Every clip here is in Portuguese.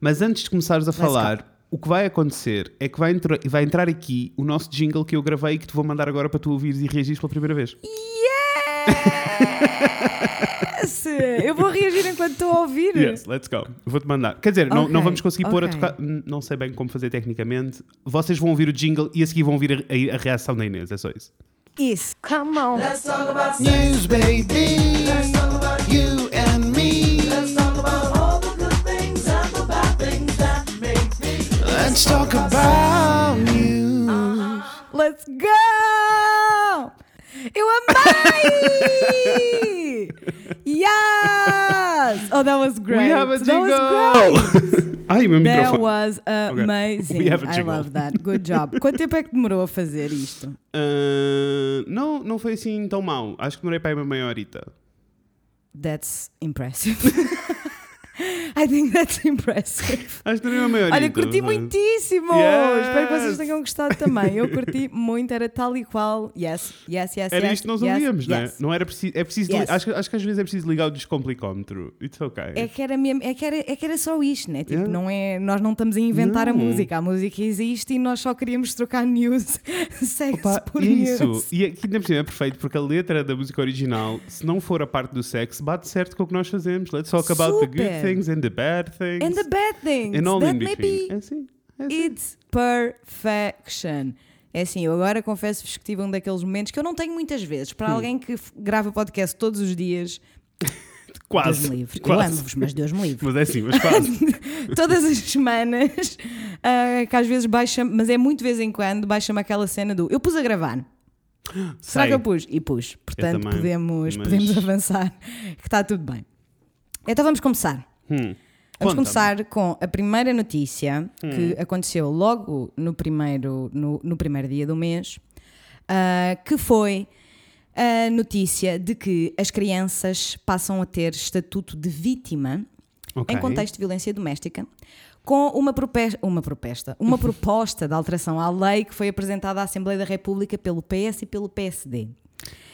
Mas antes de começares a falar, o que vai acontecer é que vai, entra- vai entrar aqui o nosso jingle que eu gravei e que te vou mandar agora para tu ouvires e reagires pela primeira vez. Yes! Eu vou reagir enquanto estou a ouvir. Yes, let's go. Vou-te mandar. Quer dizer, não, não Ok, vamos conseguir pôr a tocar. Não sei bem como fazer tecnicamente. Vocês vão ouvir o jingle e a seguir vão ouvir a, a- a reação da Inês. É só isso. Isso. Come on. News, baby. You and me. Let's talk about news. Let's go! Eu amei! yes! Oh, that was great. We have a That jingle! was great. Ai, meu That microfone. was amazing. We have a I jingle. love that. Good job. Quanto tempo é que demorou a fazer isto? Ah, não, não foi assim tão mau. Acho que demorei para aí uma meia horita. That's impressive. I think that's impressive. Acho que demorei uma meia horita. Olha, curti mas- muitíssimo! Yes! Espero que vocês tenham gostado também. Eu curti muito, era tal e qual. Yes, yes, yes. Era yes, isto que nós yes, ouvíamos, não é? yes. Não era preciso. É preciso Yes. acho, que- acho que às vezes é preciso ligar o descomplicómetro. It's okay. É que, era mesmo, é, que era, é que era só isto, né? Tipo, Yeah. não é, nós não estamos a inventar a Não. música. A música existe e nós só queríamos trocar news, sexo Opa, por é news. isso. E aqui ainda por é perfeito porque a letra da música original, se não for a parte do sexo, bate certo com o que nós fazemos. Let's talk about the good Super. Things and the bad things. And the bad things and all that in may between. be É assim. É assim. It's perfection. É assim, eu agora confesso-vos que tive um daqueles momentos que eu não tenho muitas vezes. Hum. Para alguém que grava podcast todos os dias, Deus Quase. me livre. Eu quase. amo-vos, mas Deus me livre. Mas é assim, mas quase. Todas as semanas, ah, que às vezes baixa, mas é muito de vez em quando, baixa-me aquela cena do eu pus a gravar. Será Sei. que eu pus? E pus. Portanto, também, podemos, mas- podemos avançar, que está tudo bem. Então vamos começar. Hum. Vamos começar com a primeira notícia que aconteceu logo no primeiro, no, no primeiro dia do mês, ah, que foi a notícia de que as crianças passam a ter estatuto de vítima Ok. em contexto de violência doméstica, com uma, uma, propesta, uma proposta de alteração à lei que foi apresentada à Assembleia da República pelo PS e pelo PSD.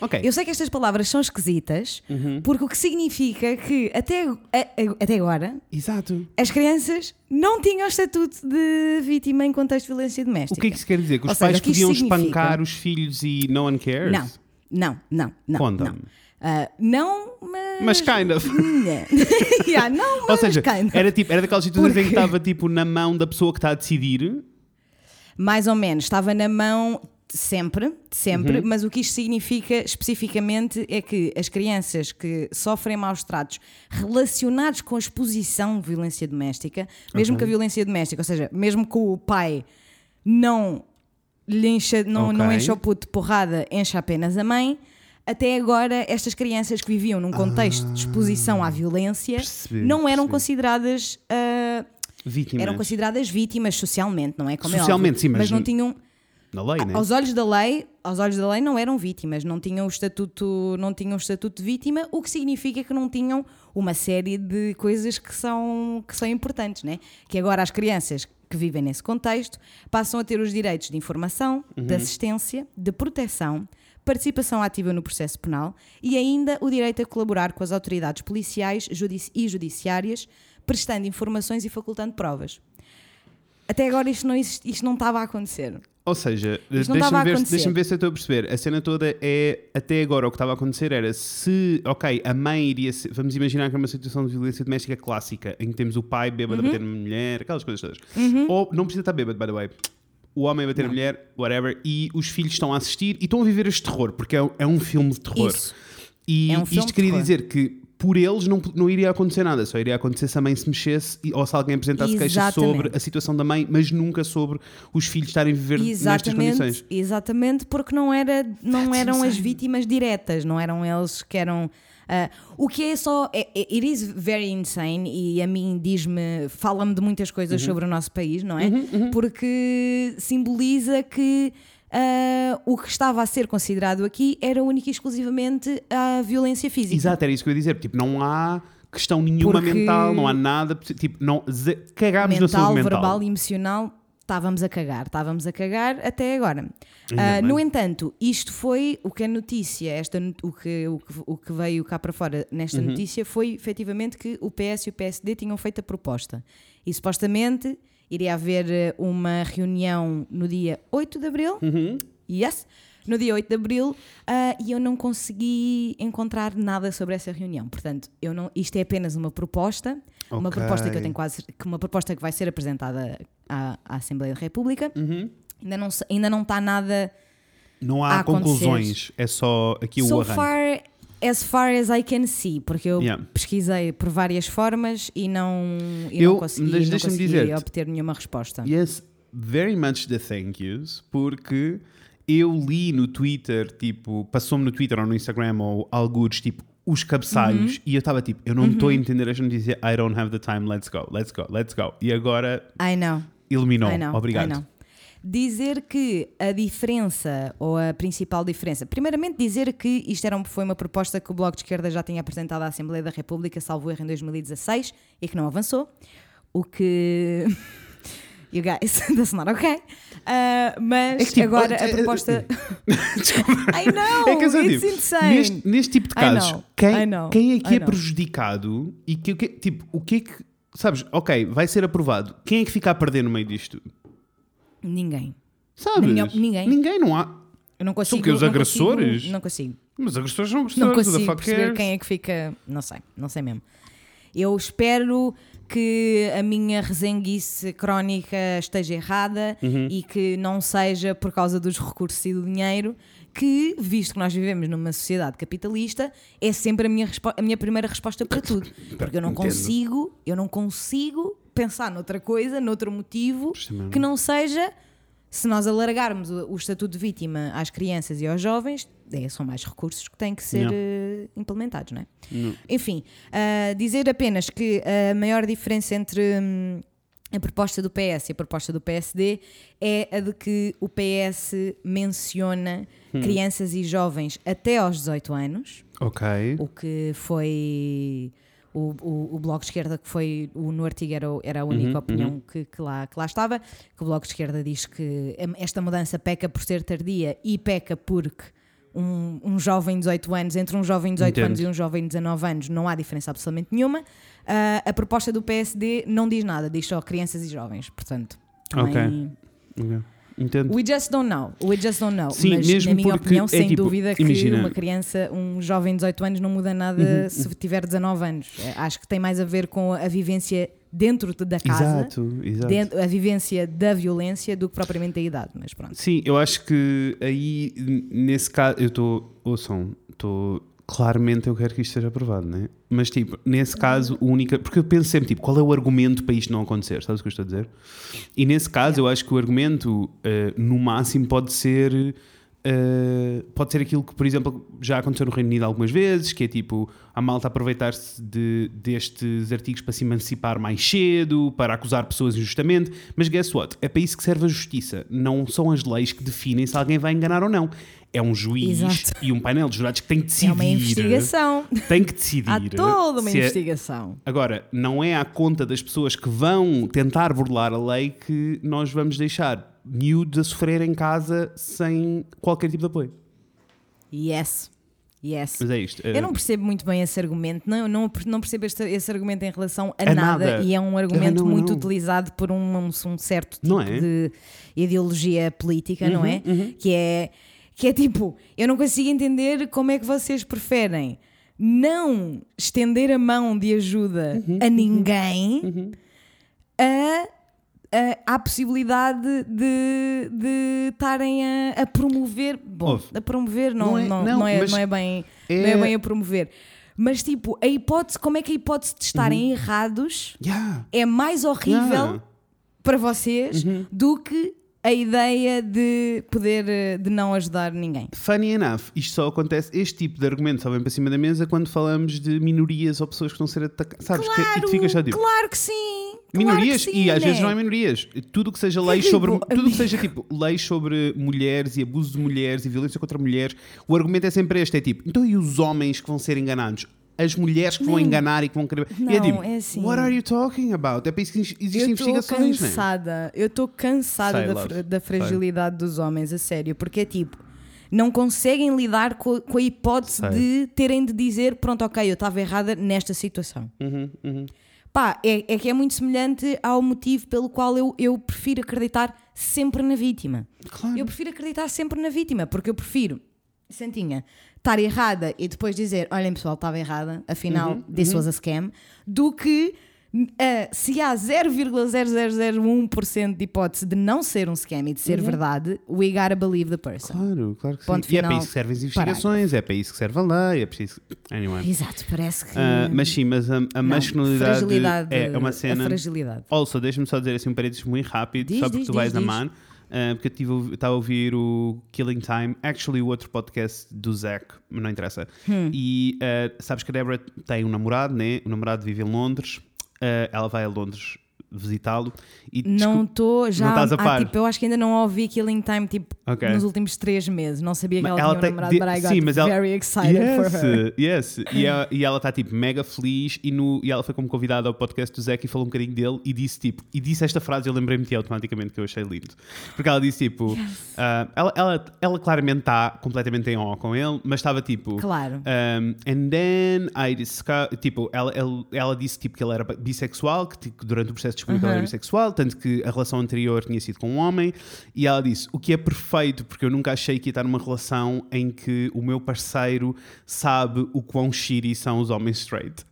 Ok. Eu sei que estas palavras são esquisitas, Uhum. porque o que significa que até, a- a- até agora Exato. as crianças não tinham estatuto de vítima em contexto de violência O doméstica. que é que isso quer dizer? Que os Ou seja, pais o isto podiam espancar os filhos e no one cares? Não, não, não, não. Conta-me. Não, Ah, não mas. Mas kind of. yeah, não, mas Ou seja, kind of. era, tipo, era daquelas situações em que Porque- estava tipo na mão da pessoa que está a decidir. Mais ou menos, estava na mão sempre, sempre, Uhum. mas o que isto significa especificamente é que as crianças que sofrem maus tratos relacionados com a exposição de violência doméstica, mesmo que a violência doméstica, ou seja, mesmo que o pai não lhe encha, não, não Ok. encha o puto de porrada, encha apenas a mãe. Até agora, estas crianças que viviam num contexto de exposição à violência Percebi, não eram percebi. consideradas ah, Vítimas. eram consideradas vítimas socialmente, não é? Como é Socialmente, óbvio. sim, mas não n- tinham Na lei, né? aos olhos da lei, aos olhos da lei não eram vítimas, não tinham o estatuto, não tinham o estatuto de vítima, o que significa que não tinham uma série de coisas que são que são importantes, né? Que agora as crianças que vivem nesse contexto passam a ter os direitos de informação, Uhum. de assistência, de proteção, participação ativa no processo penal e ainda o direito a colaborar com as autoridades policiais judici- e judiciárias, prestando informações e facultando provas. Até agora isto não, isto não estava a acontecer. Ou seja, deixa-me a ver, deixa ver se eu estou a perceber. A cena toda é, até agora, o que estava a acontecer era se, ok, a mãe iria ser, vamos imaginar que é uma situação de violência doméstica clássica, em que temos o pai bêbado Uhum. a bater na mulher, aquelas coisas todas. Ou não precisa estar bêbado, by the way. O homem a bater na mulher, whatever, e os filhos estão a assistir e estão a viver este terror, porque é, um- é um filme de terror. Isso. E É um isto queria terror. dizer que por eles não, não iria acontecer nada, só iria acontecer se a mãe se mexesse ou se alguém apresentasse queixa Exatamente. sobre a situação da mãe, mas nunca sobre os filhos estarem a viver nestas condições. exatamente, porque não, era, não eram as vítimas diretas, não eram eles que eram. ah, o que é só. é- é- It is very insane e a mim diz-me, fala-me de muitas Uhum. coisas sobre o nosso país, não é? Porque simboliza que ah, o que estava a ser considerado aqui era única e exclusivamente a violência física. Exato, era isso que eu ia dizer. Tipo, não há questão nenhuma Porque- mental, não há nada. Tipo, não, cagámos na mental, saúde mental. verbal e emocional, estávamos a cagar, estávamos a cagar até agora. Bem. no entanto, isto foi o que a notícia, esta, o, que, o, que, o que veio cá para fora nesta Uhum. notícia foi efetivamente que o PS e o PSD tinham feito a proposta. E supostamente iria haver eh, uma reunião no dia 8 de abril. Uhum. Yes! No dia 8 de abril ah, e eu não consegui encontrar nada sobre essa reunião. Portanto, eu não, isto é apenas uma proposta, uma Ok. proposta que eu tenho quase que uma proposta que vai ser apresentada à, à Assembleia da República. Uhum. Ainda não ainda não está nada Não há conclusões, é só aqui o so far as far as I can see, porque eu Yeah. pesquisei por várias formas e não, e Eu- não consegui, não consegui obter nenhuma resposta. Yes, very much the thank yous, porque eu li no Twitter, tipo, passou-me no Twitter ou no Instagram ou alguns, tipo, os cabeçalhos Uhum. e eu estava tipo, eu não estou a entender esta notícia, I don't have the time, let's go, let's go, let's go. E agora I know. eliminou, I know, obrigado. I know. Dizer que a diferença, ou a principal diferença, primeiramente dizer que isto era um- foi uma proposta que o Bloco de Esquerda já tinha apresentado à Assembleia da República, salvo erro, em 2016, e que não avançou, o que... You guys, that's not okay. Ah, mas É que, tipo, agora é- a é- proposta... Desculpa. I know, É que eu it's digo, insane. Neste, neste tipo de casos, know, quem, quem é que é prejudicado e que, que- tipo, o que é que, sabes, ok, vai ser aprovado, quem é que fica a perder no meio disto? Ninguém. Sabes? Minha- ninguém. Ninguém, não há. Eu não consigo... que os não agressores? Consigo, não consigo. Mas agressores são Não agressores, the consigo perceber quem é que fica. Não sei, não sei mesmo. Eu espero que a minha resenguice crónica esteja errada Uhum. e que não seja por causa dos recursos e do dinheiro, que, visto que nós vivemos numa sociedade capitalista, é sempre a minha, a minha primeira resposta para tudo. Porque eu não Entendo. consigo, eu não consigo pensar noutra coisa, noutro motivo, Precisamente. que não seja se nós alargarmos o, o estatuto de vítima às crianças e aos jovens, é, são mais recursos que têm que ser eh, implementados, não é? Não. Enfim, ah, dizer apenas que a maior diferença entre hum, a proposta do PS e a proposta do PSD é a de que o PS menciona Hum. crianças e jovens até aos 18 anos, Ok. o que foi o, o, o Bloco de Esquerda, que foi o, no artigo era, era a única Uhum, opinião que, que lá, que lá estava, que o Bloco de Esquerda diz que esta mudança peca por ser tardia e peca porque um, um jovem de 18 anos, entre um jovem de 18 Entendo. anos e um jovem de 19 anos, não há diferença absolutamente nenhuma. Ah, a proposta do PSD não diz nada, diz só crianças e jovens, portanto. também- Ok. Entendo. We just don't know. We just don't know. Sim, Mas, mesmo na minha opinião, é sem tipo, dúvida que imagina- Uhum, uma criança, um jovem de 18 anos, não muda nada se tiver 19 anos. É, Acho que tem mais a ver com a vivência dentro de- da casa, Exato, exato. dentro- a vivência da violência, do que propriamente a idade. Mas pronto. Sim, eu acho que aí, nesse caso, eu estou. Ouçam, estou. Claramente eu quero que isto seja aprovado, né? Mas, tipo, nesse caso, a única. Porque eu penso sempre, tipo, qual é o argumento para isto não acontecer? Sabes o que eu estou a dizer? E nesse caso, eu acho que o argumento, eh, no máximo, pode ser. Eh, pode ser aquilo que, por exemplo, já aconteceu no Reino Unido algumas vezes, que é tipo a malta aproveitar-se de, destes artigos para se emancipar mais cedo, para acusar pessoas injustamente. Mas guess what? É para isso que serve a justiça. Não são as leis que definem se alguém vai enganar ou não. É um juiz Exato. e um painel de jurados que tem que decidir. É uma investigação. Tem que decidir. Há toda uma é- investigação. Agora, não é à conta das pessoas que vão tentar burlar a lei que nós vamos deixar miúdos a sofrer em casa sem qualquer tipo de apoio. Yes. Yes. Mas é isto. Eu não percebo muito bem esse argumento, não, não, não percebo este- esse argumento em relação a, A nada, nada. e é um argumento Ah, não, muito não. utilizado por um, um- um certo tipo é? de ideologia política, não Uhum, é? Que é? Que é tipo, eu não consigo entender como é que vocês preferem não estender a mão de ajuda Uhum, a ninguém a, a, à possibilidade de estarem a, a promover. Bom, Ouve. a promover não, Não é- não, não, é, não é bem é- não é bem a promover. Mas tipo, a hipótese, como é que a hipótese de estarem errados Yeah. é mais horrível Yeah. Uhum. para vocês do que a ideia de poder eh, de não ajudar ninguém. Funny enough, isto só acontece, este tipo de argumento só vem para cima da mesa quando falamos de minorias ou pessoas que estão a ser atacadas. Sabes? Que- e Claro, tu ficas só tipo, claro que sim. Claro minorias que sim, e às vezes né? não é minorias. Tudo que seja leis tipo, sobre tudo que seja tipo leis sobre mulheres e abuso de mulheres e violência contra mulheres, o argumento é sempre este, é tipo, então e os homens que vão ser enganados? As mulheres que vão Nem- enganar e que vão querer. e Não, é tipo, é assim. what are you talking about? É para isso que existem Eu estou investigações, né? cansada, eu estou cansada Sei, da, da fragilidade dos homens, a sério, porque é tipo, não conseguem lidar co- com, a hipótese Sei. de terem de dizer, pronto, ok, eu estava errada nesta situação. Uhum, uhum. Pá, é, é que é muito semelhante ao motivo pelo qual eu, eu prefiro acreditar sempre na vítima. Claro. Eu prefiro acreditar sempre na vítima, porque eu prefiro, Santinha, estar errada e depois dizer: olhem pessoal, estava errada, afinal, Uhum, this was a scam, do que ah, se há 0,0001% de hipótese de não ser um scam e de ser verdade, we gotta believe the person. Claro, claro que Ponto sim. E é para final, isso que servem as investigações, é para isso que serve a lei, é preciso. Anyway. Exato, parece que. Ah, mas sim, mas a, a Não, masculinidade fragilidade, é uma cena. A fragilidade. Also, deixa-me só dizer assim um parênteses muito rápido, Diz, só porque diz, tu vais a diz. man. ah, porque eu tive, a ouvi- estava a ouvir o Killing Time, actually o outro podcast do Zack, mas não interessa. Hum. E ah, sabes que a Deborah tem um namorado, né? O namorado vive em Londres, ah, ela vai a Londres visitá-lo e Não estou já. não estás a ah, par. tipo, eu acho que ainda não ouvi Killing Time tipo, Ok. nos últimos três meses. Não sabia que Mas ela, ela tinha tem- um namorado, de- sim, mas ela- very excited for her. Yes, yes. E ela, e ela está tipo mega feliz e, no, e ela foi como convidada ao podcast do Zack e falou um bocadinho dele e disse tipo, e disse esta frase, eu lembrei-me de ti automaticamente que eu achei lindo. Porque ela disse tipo, ah, ela, ela, ela claramente está completamente em ó com ele, mas estava tipo. Claro. Um, and then I discovered, tipo, ela, ela, ela disse tipo que ele era bissexual, que tipo, durante o processo descobriu que ele era Uhum. bissexual, tanto que a relação anterior tinha sido com um homem, e ela disse, o que é perfeito, porque eu nunca achei que ia estar numa relação em que o meu parceiro sabe o quão shitty são os homens straight.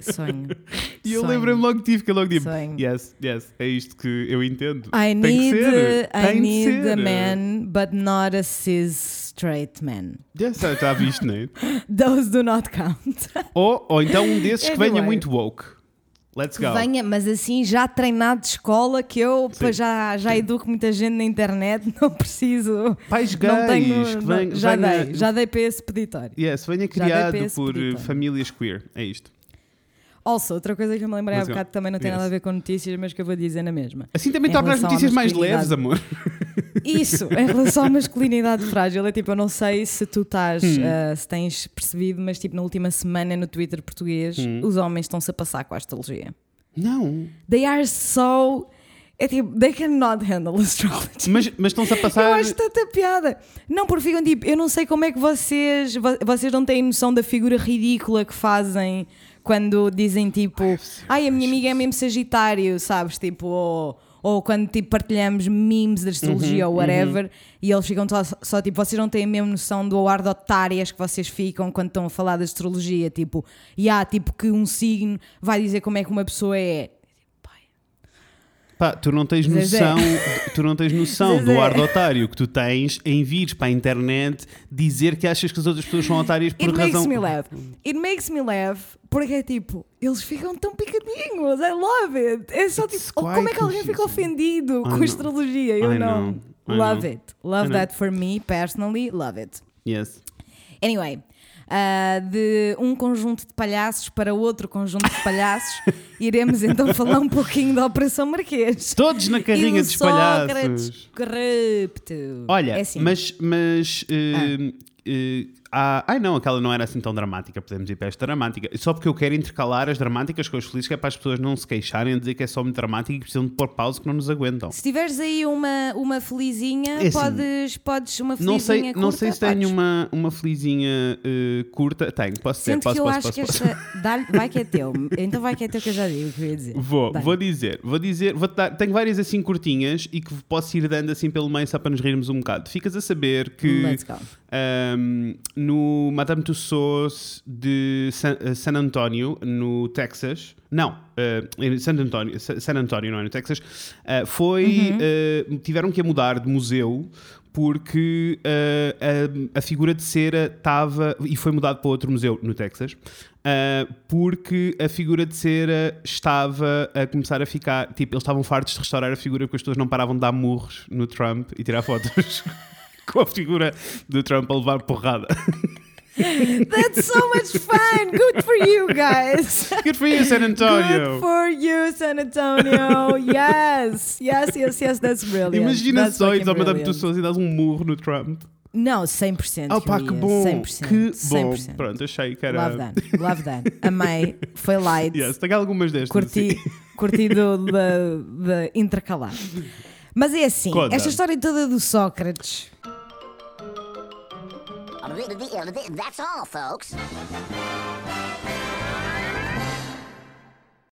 Sonho. E eu Sonho. lembrei-me logo de ti, fiquei logo tipo, Sonho. yes, yes, é isto que eu entendo. I Tem que need, ser, I tem need ser. a man, but not a cis straight man. Yes, já viste, não é? Those do not count. ou, ou então um desses que venha muito woke. Let's go. Venha, mas assim já treinado de escola que eu pá, já, já educo muita gente na internet, não preciso. Pais não gays, tenho, que não- já venha- dei, já dei para esse peditório. Yes, venha criado por eh, peditório. famílias queer. É isto. Also, outra coisa que eu me lembrei há bocado também não tem Yes. nada a ver com notícias, mas que eu vou dizer na mesma. Assim também torna as notícias mais leves, amor. Isso, em relação à masculinidade frágil, é tipo, eu não sei se tu estás, Hum. ah, se tens percebido, mas tipo, na última semana no Twitter português, Hum. os homens estão-se a passar com a astrologia. Não. They are so. É tipo, they cannot handle astrology. Mas, mas estão-se a Eu passar. acho tanta piada. Não, porque ficam tipo, eu não sei como é que vocês. vo- Vocês não têm noção da figura ridícula que fazem quando dizem tipo, ai, a minha amiga é mesmo Sagitário, sabes? Tipo, ou, ou quando tipo, partilhamos memes de astrologia Uhum, ou whatever, e eles ficam só, só tipo, vocês não têm a mesma noção do ar de otárias que vocês ficam quando estão a falar de astrologia. Tipo, e há tipo que um signo vai dizer como é que uma pessoa é. Pá, tu não tens Zezé. noção, tu não tens noção do ar de otário que tu tens em vires para a internet dizer que achas que as outras pessoas são otárias por It razão. makes me laugh. It makes me laugh porque é tipo, eles ficam tão picadinhos. I love it. É só tipo, It's oh, como é que alguém fica ofendido com know. astrologia? Eu I não. know. I Love know. it. Love I that for me personally. Love it. Yes. Anyway. ah, de um conjunto de palhaços para outro conjunto de palhaços, iremos então falar um pouquinho da Operação Marquês. Todos na carrinha do dos palhaços. Corrupto. Olha, é assim. mas, mas eh, eh, há- ai não, aquela não era assim tão dramática, podemos ir para esta dramática. Só porque eu quero intercalar as dramáticas com as felizes, que é para as pessoas não se queixarem a dizer que é só muito dramática e que precisam de pôr pausa que não nos aguentam. Se tiveres aí uma, uma felizinha, É assim, podes, podes uma felizinha Não sei, curta, não sei se podes. tenho uma, uma felizinha eh, curta. Tenho, posso ter, Sinto posso, que eu posso, acho posso, que posso. esta. vai que é teu. Então vai que é teu que eu já digo o que eu ia dizer. Vou, vou dizer, vou dizer, vou dar, tenho várias assim curtinhas e que posso ir dando assim pelo meio só para nos rirmos um bocado. Ficas a saber que Let's go. um, no Madame Tussauds de San, eh, San Antonio, no Texas, não, eh, em San Antonio, Sa- San Antonio, não é? No Texas, eh, foi, eh, tiveram que mudar de museu porque a, a figura de cera estava e foi mudado para outro museu no Texas porque a figura de cera estava a começar a ficar tipo, eles estavam fartos de restaurar a figura porque as pessoas não paravam de dar murros no Trump e tirar fotos com a figura do Trump a levar porrada. That's so much fun! Good for you guys! Good for you, San Antonio! Good for you, San Antonio! Yes! Yes, yes, yes, that's brilliant. Imagina That's só ao Madame brilliant. Tussauds e dás um murro no Trump. Não, 100%. Oh pá, que bom! 100%, Que bom! 100%. Pronto, achei que era. Love that, love that. Amei, foi light. Yes, tenho algumas destas. curti, assim. curti do, da intercalar. Mas é assim, Conta. esta história toda do Sócrates. That's all, folks.